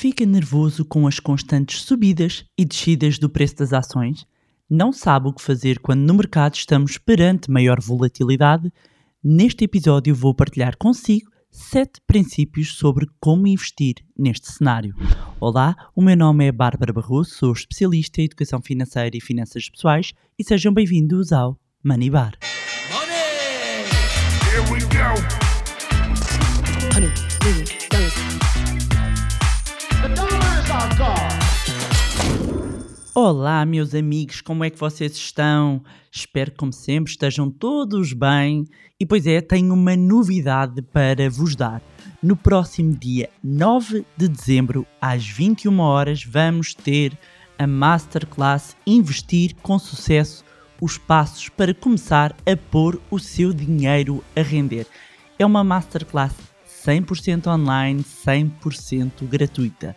Fica nervoso com as constantes subidas e descidas do preço das ações? Não sabe o que fazer quando no mercado estamos perante maior volatilidade? Neste episódio vou partilhar consigo 7 princípios sobre como investir neste cenário. Olá, o meu nome é Bárbara Barroso, sou especialista em educação financeira e finanças pessoais e sejam bem-vindos ao Money Bar. Money! Here we go. Honey, Olá, meus amigos, como é que vocês estão? Espero que, como sempre, estejam todos bem. E pois é, tenho uma novidade para vos dar. No próximo dia 9 de dezembro, às 21 horas, vamos ter a Masterclass Investir com Sucesso os passos para começar a pôr o seu dinheiro a render. É uma Masterclass 100% online, 100% gratuita.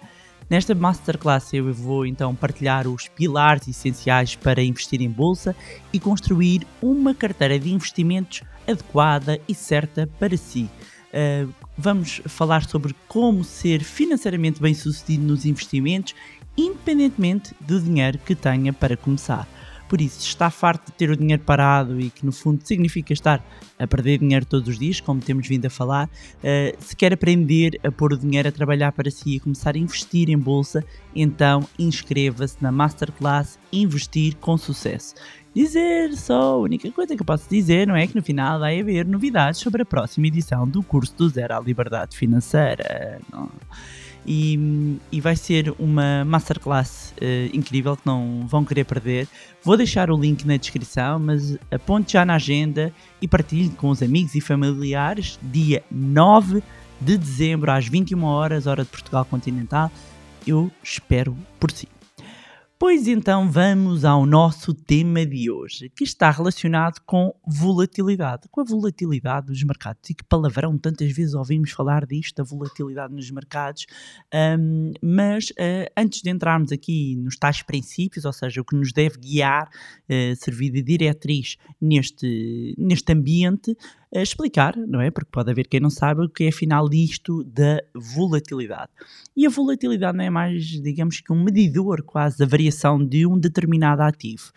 Nesta masterclass eu vou então partilhar os pilares essenciais para investir em bolsa e construir uma carteira de investimentos adequada e certa para si. Uh, vamos falar sobre como ser financeiramente bem sucedido nos investimentos, independentemente do dinheiro que tenha para começar. Por isso, está farto de ter o dinheiro parado e que no fundo significa estar a perder dinheiro todos os dias, como temos vindo a falar, uh, se quer aprender a pôr o dinheiro a trabalhar para si e começar a investir em bolsa, então inscreva-se na Masterclass Investir com Sucesso. Dizer só, a única coisa que eu posso dizer, não é que no final vai haver novidades sobre a próxima edição do curso do Zero à Liberdade Financeira. Não e, e vai ser uma masterclass uh, incrível que não vão querer perder. Vou deixar o link na descrição, mas aponte já na agenda e partilhe com os amigos e familiares dia 9 de dezembro às 21 horas, hora de Portugal continental. Eu espero por si. Pois então vamos ao nosso tema de hoje, que está relacionado com volatilidade, com a volatilidade dos mercados. E que palavrão, tantas vezes ouvimos falar disto, da volatilidade nos mercados. Um, mas uh, antes de entrarmos aqui nos tais princípios, ou seja, o que nos deve guiar, uh, servir de diretriz neste, neste ambiente, explicar, não é? Porque pode haver quem não saiba o que é afinal isto da volatilidade. E a volatilidade não é mais, digamos que um medidor quase da variação de um determinado ativo.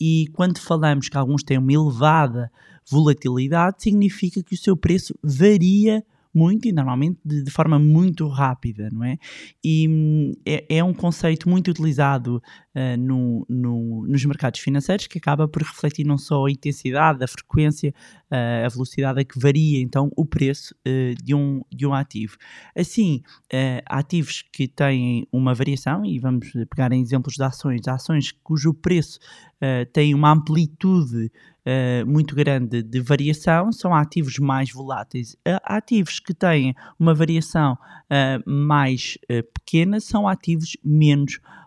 E quando falamos que alguns têm uma elevada volatilidade, significa que o seu preço varia muito e normalmente de, de forma muito rápida, não é? E hum, é, é, um conceito muito utilizado uh, no, no, nos mercados financeiros que acaba por refletir não só a intensidade, a frequência, uh, a velocidade a que varia então o preço uh, de, um, de um ativo. Assim, ativos que têm uma variação, e vamos pegar em exemplos de ações, ações cujo preço tem uma amplitude uh, muito grande de variação são ativos mais voláteis. Uh, ativos que têm uma variação uh, mais pequena são ativos menos voláteis.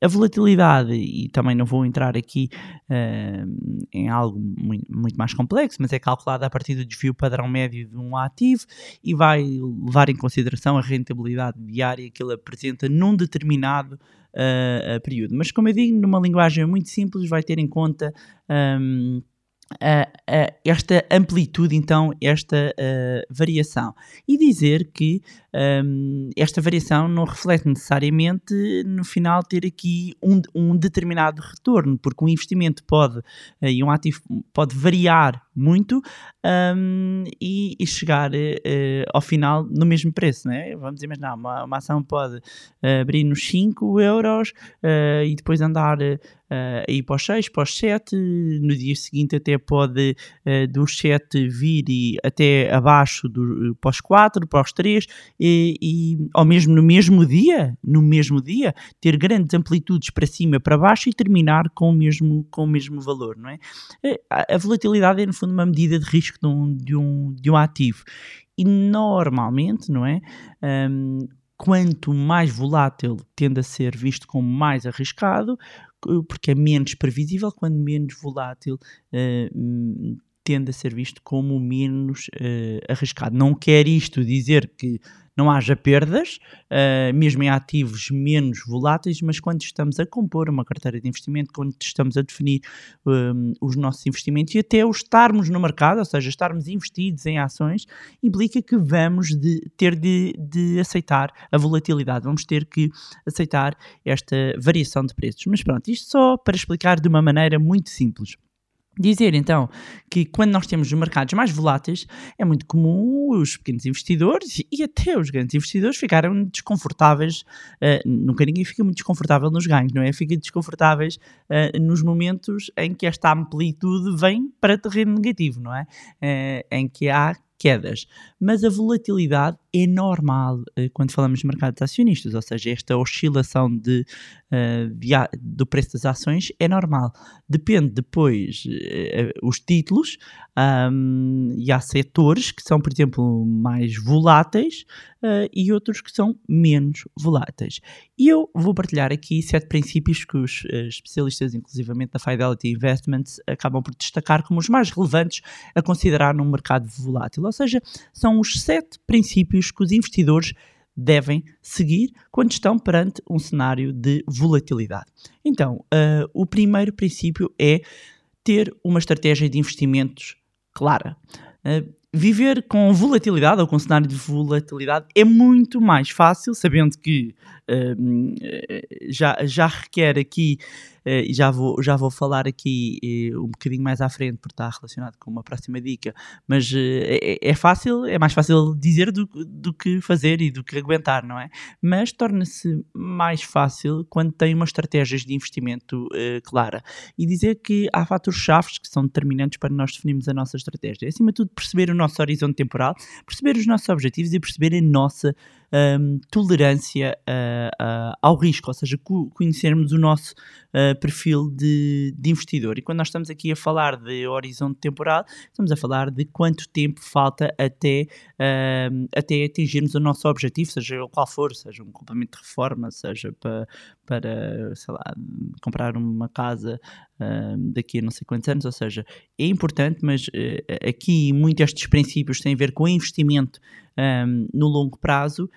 A volatilidade, e também não vou entrar aqui uh, em algo muito, muito, mais complexo, mas é calculada a partir do desvio padrão médio de um ativo e vai levar em consideração a rentabilidade diária que ele apresenta num determinado uh, período. Mas, como eu digo, numa linguagem muito simples, vai ter em conta. Um, Uh, uh, esta amplitude, então, esta uh, variação. E dizer que um, esta variação não reflete necessariamente no final ter aqui um, um determinado retorno, porque um investimento pode uh, e um ativo pode variar muito um, e, e, chegar uh, ao final no mesmo preço. Né? Vamos imaginar, uma, uma ação pode uh, abrir nos 5 euros e depois andar uh, ir para os 6, para os 7, no dia seguinte até pode uh, dos 7 vir e até abaixo do, para os 4, para os 3 e, e ao mesmo no mesmo dia, no mesmo dia, ter grandes amplitudes para cima, para baixo e terminar com o mesmo, com o mesmo valor, não é? A, a volatilidade é no fundo uma medida de risco de um, de um, de um ativo e normalmente, não é? Um, quanto mais volátil tende a ser visto como mais arriscado, porque é menos previsível, quando menos volátil uh, tende a ser visto como menos uh, arriscado. Não quer isto dizer que não haja perdas, uh, mesmo em ativos menos voláteis, mas quando estamos a compor uma carteira de investimento, quando estamos a definir um, os nossos investimentos e até o estarmos no mercado, ou seja, estarmos investidos em ações, implica que vamos de, ter de, de aceitar a volatilidade, vamos ter que aceitar esta variação de preços. Mas pronto, isto só para explicar de uma maneira muito simples. Dizer então que quando nós temos os mercados mais voláteis, é muito comum os pequenos investidores e até os grandes investidores ficarem desconfortáveis. Uh, nunca ninguém fica muito desconfortável nos ganhos, não é? Fica desconfortáveis uh, nos momentos em que esta amplitude vem para terreno negativo, não é? Uh, em que há quedas. Mas a volatilidade é normal uh, quando falamos de mercados acionistas, ou seja, esta oscilação de, de do preço das ações é normal. Depende depois uh, os títulos um, e há setores que são, por exemplo, mais voláteis e outros que são menos voláteis. E eu vou partilhar aqui sete princípios que os especialistas, inclusivamente da Fidelity Investments, acabam por destacar como os mais relevantes a considerar num mercado volátil. Ou seja, são os sete princípios que os investidores devem seguir quando estão perante um cenário de volatilidade. Então, uh, o primeiro princípio é ter uma estratégia de investimentos clara. Uh, viver com volatilidade ou com cenário de volatilidade é muito mais fácil, sabendo que uh, já, já requer aqui e já vou, já vou falar aqui eh, um bocadinho mais à frente, porque está relacionado com uma próxima dica, mas eh, é, é, fácil, é mais fácil dizer do, do que fazer e do que aguentar, não é? Mas torna-se mais fácil quando tem uma estratégia de investimento clara e dizer que há fatores-chave que são determinantes para nós definirmos a nossa estratégia. Acima de tudo, perceber o nosso horizonte temporal, perceber os nossos objetivos e perceber a nossa um, tolerância uh, uh, ao risco, ou seja, conhecermos o nosso uh, perfil de, de, investidor. E quando nós estamos aqui a falar de horizonte temporal, estamos a falar de quanto tempo falta até, até atingirmos o nosso objetivo, seja qual for, seja um complemento de reforma, seja para, para sei lá, comprar uma casa daqui a não sei quantos anos, ou seja, é importante, mas aqui muitos destes princípios têm a ver com investimento um, no longo prazo,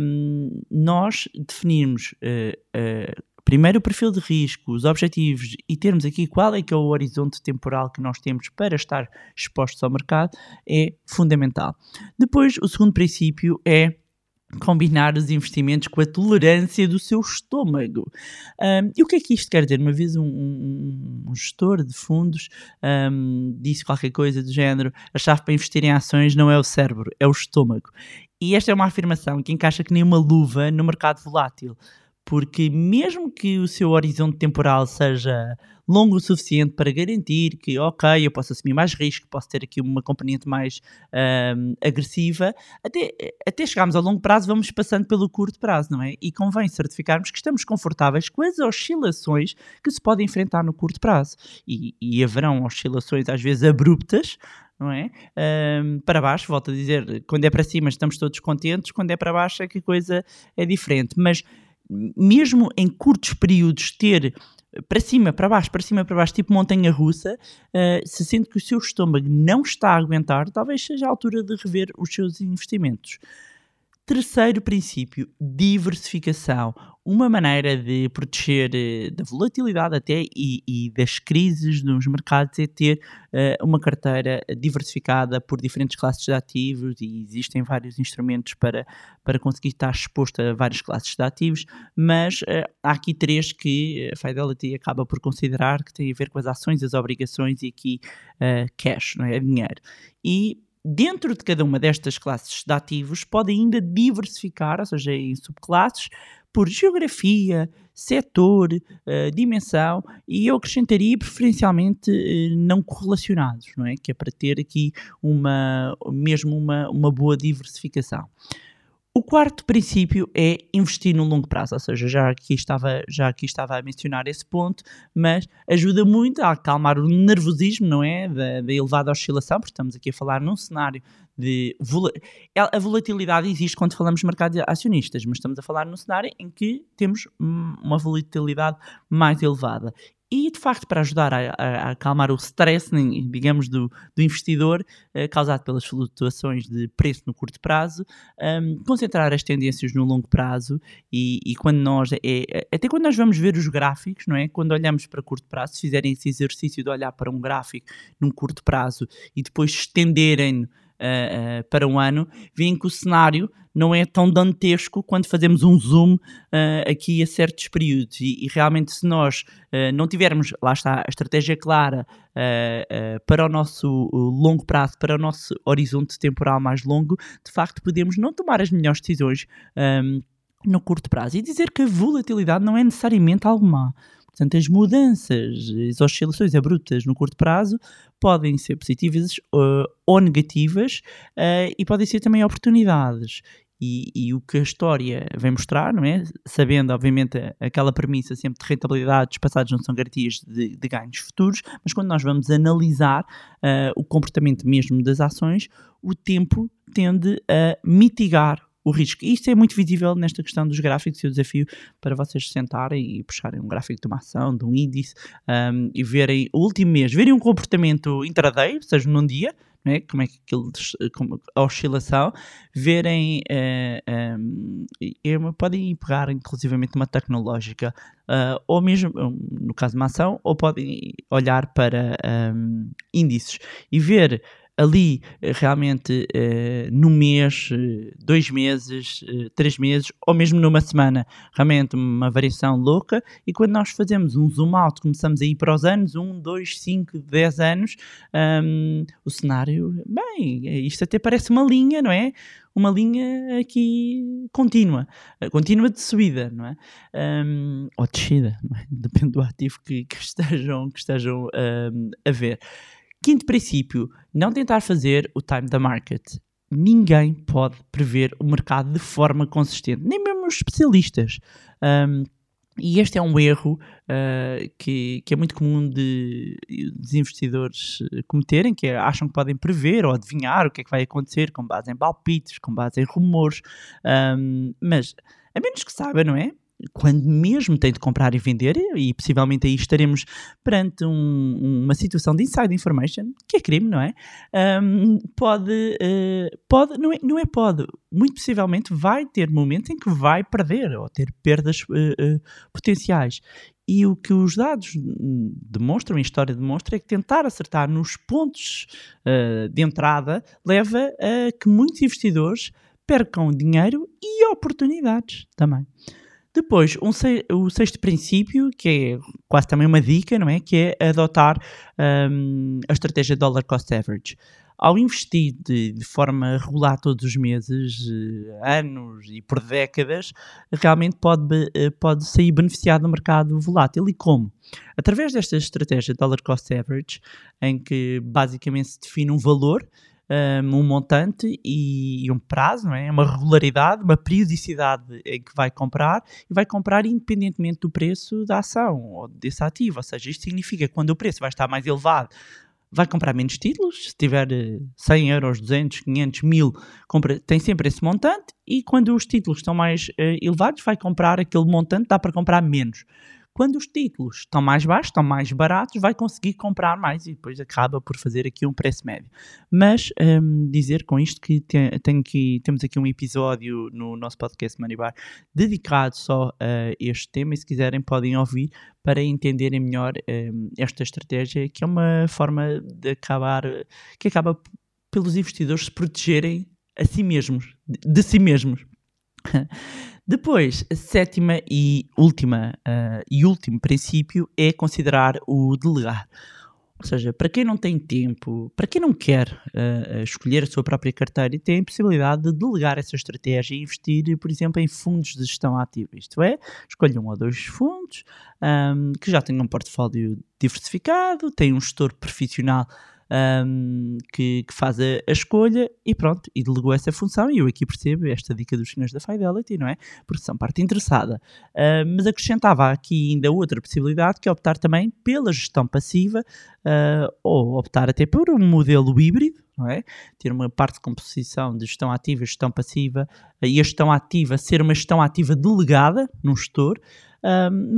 um, nós definirmos uh, uh, primeiro o perfil de risco, os objetivos e termos aqui qual é que é o horizonte temporal que nós temos para estar expostos ao mercado é fundamental. Depois, o segundo princípio é combinar os investimentos com a tolerância do seu estômago. Um, e o que é que isto quer dizer? Uma vez um, um, um gestor de fundos disse qualquer coisa do género: a chave para investir em ações não é o cérebro, é o estômago. E esta é uma afirmação que encaixa que nem uma luva no mercado volátil porque mesmo que o seu horizonte temporal seja longo o suficiente para garantir que, ok, eu posso assumir mais risco, posso ter aqui uma componente mais um, agressiva, até, até chegarmos ao longo prazo, vamos passando pelo curto prazo, não é? E convém certificarmos que estamos confortáveis com as oscilações que se podem enfrentar no curto prazo. E, e haverão oscilações, às vezes, abruptas, não é? Um, para baixo, volto a dizer, quando é para cima estamos todos contentes, quando é para baixo é que a coisa é diferente. Mas mesmo em curtos períodos, ter para cima, para baixo, para cima, para baixo, tipo montanha russa, uh, se sente que o seu estômago não está a aguentar, talvez seja a altura de rever os seus investimentos. Terceiro princípio, diversificação. Uma maneira de proteger uh, da volatilidade até e, e, das crises nos mercados é ter uh, uma carteira diversificada por diferentes classes de ativos e existem vários instrumentos para, para conseguir estar exposto a várias classes de ativos, mas uh, há aqui três que a Fidelity acaba por considerar que têm a ver com as ações, as obrigações e aqui cash, não é? dinheiro. E dentro de cada uma destas classes de ativos pode ainda diversificar, ou seja, em subclasses, por geografia, setor, uh, dimensão e eu acrescentaria preferencialmente uh, não correlacionados, não é? Que é para ter aqui uma, mesmo uma, uma boa diversificação. O quarto princípio é investir no longo prazo, ou seja, já aqui estava, já aqui estava a mencionar esse ponto, mas ajuda muito a acalmar o nervosismo, não é? Da, da elevada oscilação, porque estamos aqui a falar num cenário de. A volatilidade existe quando falamos de mercados acionistas, mas estamos a falar num cenário em que temos uma volatilidade mais elevada e de facto para ajudar a, a, a acalmar o stress, digamos, do, do investidor uh, causado pelas flutuações de preço no curto prazo, um, concentrar as tendências no longo prazo e, e quando nós, é, é, até quando nós vamos ver os gráficos, não é? Quando olhamos para curto prazo, se fizerem esse exercício de olhar para um gráfico num curto prazo e depois estenderem uh, uh, para um ano, veem que o cenário não é tão dantesco quando fazemos um zoom uh, aqui a certos períodos. E, e realmente, se nós não tivermos, lá está, a estratégia clara para o nosso longo prazo, para o nosso horizonte temporal mais longo, de facto podemos não tomar as melhores decisões. Um, ehm, no curto prazo e dizer que a volatilidade não é necessariamente algo má. Portanto, as mudanças, as oscilações abruptas no curto prazo podem ser positivas uh, ou negativas uh, e podem ser também oportunidades. E, e, o que a história vem mostrar, não é? Sabendo, obviamente, aquela premissa sempre de rentabilidades passadas não são garantias de, de ganhos futuros, mas quando nós vamos analisar uh, o comportamento mesmo das ações, o tempo tende a mitigar o risco. E isto é muito visível nesta questão dos gráficos e o desafio para vocês sentarem e puxarem um gráfico de uma ação, de um índice um, e verem o último mês, verem um comportamento intraday, ou seja, num dia, é? como é que aquilo, como a oscilação, verem, uh, um, podem pegar inclusivamente uma tecnológica, uh, ou mesmo, no caso de uma ação, ou podem olhar para um, índices e ver ali eh, realmente uh, no mês, uh, dois meses, uh, três meses ou mesmo numa semana, realmente uma variação louca. E quando nós fazemos um zoom out, começamos a ir para os anos, um, dois, cinco, dez anos, um, o cenário, bem, isto até parece uma linha, não é? uma linha aqui contínua, contínua de subida, não é? Um, ou descida, é? depende do ativo que, que estejam, que estejam um, a ver. Quinto princípio, não tentar fazer o time da market. Ninguém pode prever o mercado de forma consistente, nem mesmo os especialistas. Um, e este é um erro uh, que, que, é muito comum de, de investidores cometerem, que é, acham que podem prever ou adivinhar o que é que vai acontecer com base em palpites, com base em rumores, um, mas a menos que saiba, não é? Quando mesmo tem de comprar e vender, e possivelmente aí estaremos perante um, uma situação de inside information, que é crime, não é? Um, pode, uh, pode não, é, não é pode, muito possivelmente vai ter momentos em que vai perder ou ter perdas uh, uh, potenciais. E o que os dados demonstram, a história demonstra, é que tentar acertar nos pontos de entrada leva a que muitos investidores percam dinheiro e oportunidades também. Depois, um, o sexto princípio, que é quase também uma dica, não é? Que é adotar um, a estratégia Dollar Cost Average. Ao investir de, de, forma regular todos os meses, eh, anos e por décadas, realmente pode, eh, pode sair beneficiado no mercado volátil. E como? Através desta estratégia Dollar Cost Average, em que basicamente se define um valor um montante e, um prazo, não é? uma regularidade, uma periodicidade em que vai comprar e vai comprar independentemente do preço da ação ou desse ativo. Ou seja, isto significa que quando o preço vai estar mais elevado, vai comprar menos títulos. Se tiver 100 eh, euros, 200, 500, 1000, compra, tem sempre esse montante. E quando os títulos estão mais uh, elevados, vai comprar aquele montante, dá para comprar menos. Quando os títulos estão mais baixos, estão mais baratos, vai conseguir comprar mais e depois acaba por fazer aqui um preço médio. Mas um, dizer com isto que, que temos aqui um episódio no nosso podcast Bar dedicado só a este tema e se quiserem podem ouvir para entenderem melhor um, esta estratégia que é uma forma de acabar, que acaba pelos investidores se protegerem a si mesmos, de si mesmos. Depois, a sétima e última uh, e último princípio é considerar o delegar. Ou seja, para quem não tem tempo, para quem não quer uh, escolher a sua própria carteira e tem a possibilidade de delegar essa estratégia e investir, por exemplo, em fundos de gestão ativa. Isto é, escolha um ou dois fundos um, que já tenham um portfólio diversificado, tem um gestor profissional um, que, que, faz a, a, escolha e pronto, e delegou essa função. E eu aqui percebo esta dica dos senhores da Fidelity, não é? Porque são parte interessada. Uh, mas acrescentava aqui ainda outra possibilidade, que é optar também pela gestão passiva uh, ou optar até por um modelo híbrido, não é? Ter uma parte de composição de gestão ativa e gestão passiva, e a gestão ativa ser uma gestão ativa delegada num gestor,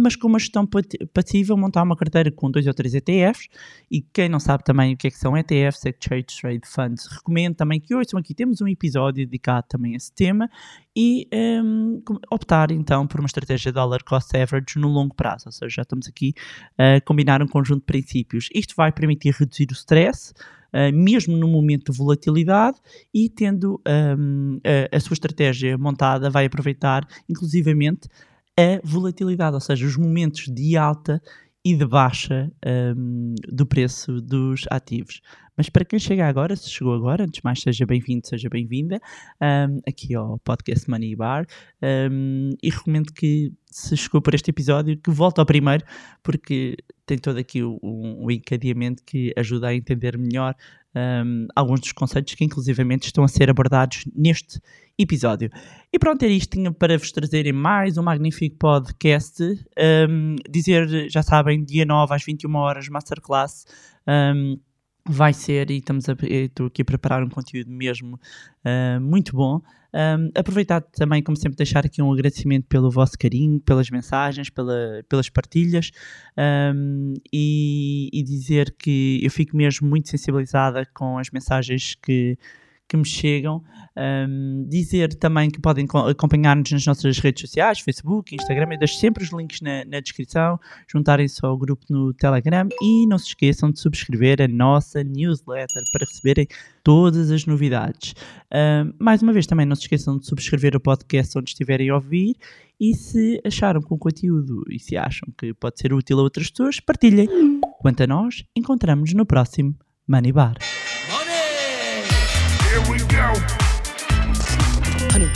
mas com uma gestão passiva, montar uma carteira com dois ou três ETFs. E quem não sabe também o que é que são ETFs, Exchange Trade Funds, recomendo também que ouçam aqui. Temos um episódio dedicado também a esse tema e um, optar então por uma estratégia de dollar cost average no longo prazo, ou seja, já estamos aqui a combinar um conjunto de princípios. Isto vai permitir reduzir o stress, uh, mesmo no momento de volatilidade, e tendo um, a, a, sua estratégia montada, vai aproveitar inclusivamente a volatilidade, ou seja, os momentos de alta e de baixa um, do preço dos ativos. Mas para quem chega agora, se chegou agora, antes de mais, seja bem-vindo, seja bem-vinda um, aqui ao podcast Money Bar um, e recomendo que se chegou por este episódio que volte ao primeiro porque tem todo aqui um, um encadeamento que ajuda a entender melhor um, alguns dos conceitos que inclusivamente estão a ser abordados neste episódio. E pronto, era isto tinha para vos trazerem mais um magnífico podcast. Um, dizer, já sabem, dia 9 às 21 horas, Masterclass. Um, vai ser, e estamos a, estou aqui a preparar um conteúdo mesmo uh, muito bom. Um, aproveitar também, como sempre, deixar aqui um agradecimento pelo vosso carinho, pelas mensagens, pela, pelas partilhas um, e, e, dizer que eu fico mesmo muito sensibilizada com as mensagens que, que me chegam. Um, dizer também que podem acompanhar-nos nas nossas redes sociais, Facebook, Instagram, eu deixo sempre os links na, na descrição, juntarem-se ao grupo no Telegram e não se esqueçam de subscrever a nossa newsletter para receberem todas as novidades. Um, mais uma vez, também não se esqueçam de subscrever o podcast onde estiverem a ouvir e se acharam com o conteúdo e se acham que pode ser útil a outras pessoas, partilhem. Quanto a nós, encontramos no próximo Money Bar. here we go. Honey,